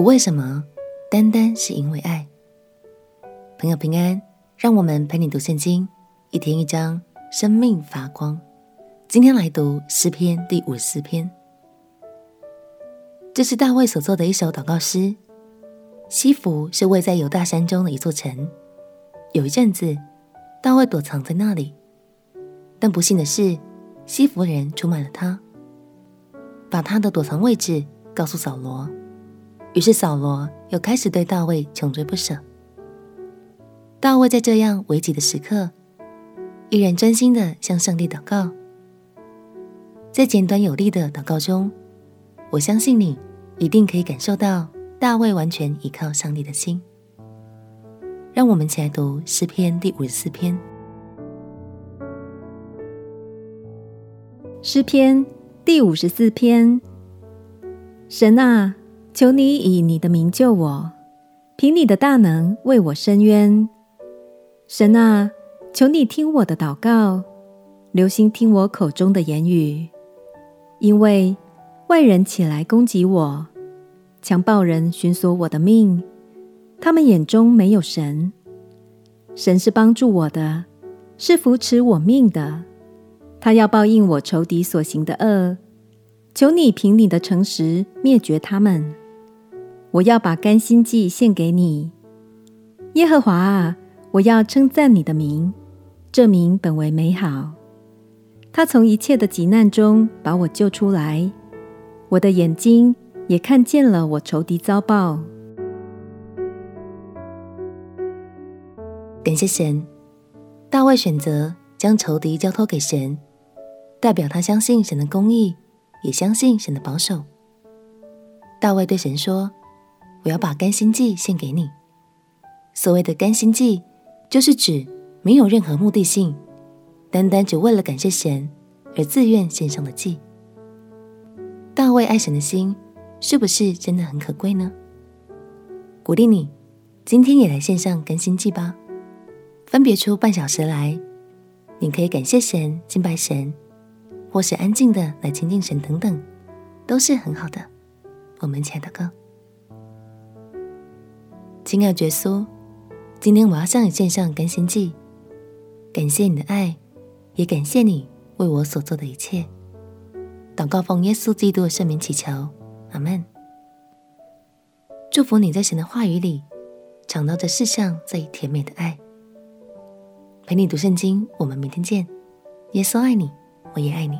不为什么，单单是因为爱。朋友平安，让我们陪你读圣经，一天一章，生命发光。今天来读诗篇第五十四篇，这是大卫所作的一首祷告诗。西弗是位在犹大山中的一座城，有一阵子，大卫躲藏在那里，但不幸的是，西弗人出卖了他，把他的躲藏位置告诉扫罗。于是扫罗又开始对大卫穷追不舍。大卫在这样危急的时刻，依然专心地向上帝祷告。在简短有力的祷告中，我相信你一定可以感受到大卫完全依靠上帝的心。让我们一起来读诗篇第五十四篇。诗篇第五十四篇，神啊！求你以你的名救我，凭你的大能为我伸冤。神啊，求你听我的祷告，留心听我口中的言语，因为外人起来攻击我，强暴人寻索我的命，他们眼中没有神。神是帮助我的，是扶持我命的，他要报应我仇敌所行的恶。求你凭你的诚实灭绝他们。我要把甘心祭献给你，耶和华啊！我要称赞你的名，这名本为美好。他从一切的急难中把我救出来，我的眼睛也看见了我仇敌遭报。感谢神，大卫选择将仇敌交托给神，代表他相信神的公义，也相信神的保守。大卫对神说。我要把甘心祭献给你。所谓的甘心祭，就是指没有任何目的性，单单只为了感谢神而自愿献上的祭。大卫爱神的心，是不是真的很可贵呢？鼓励你，今天也来献上甘心祭吧。分别出半小时来，你可以感谢神、敬拜神，或是安静的来亲近神，等等，都是很好的。我们亲爱的哥。亲爱的耶稣，今天我要向你献上甘心祭，感谢你的爱，也感谢你为我所做的一切。祷告奉耶稣基督的圣名祈求，阿门。祝福你在神的话语里尝到这世上最甜美的爱。陪你读圣经，我们明天见。耶稣爱你，我也爱你。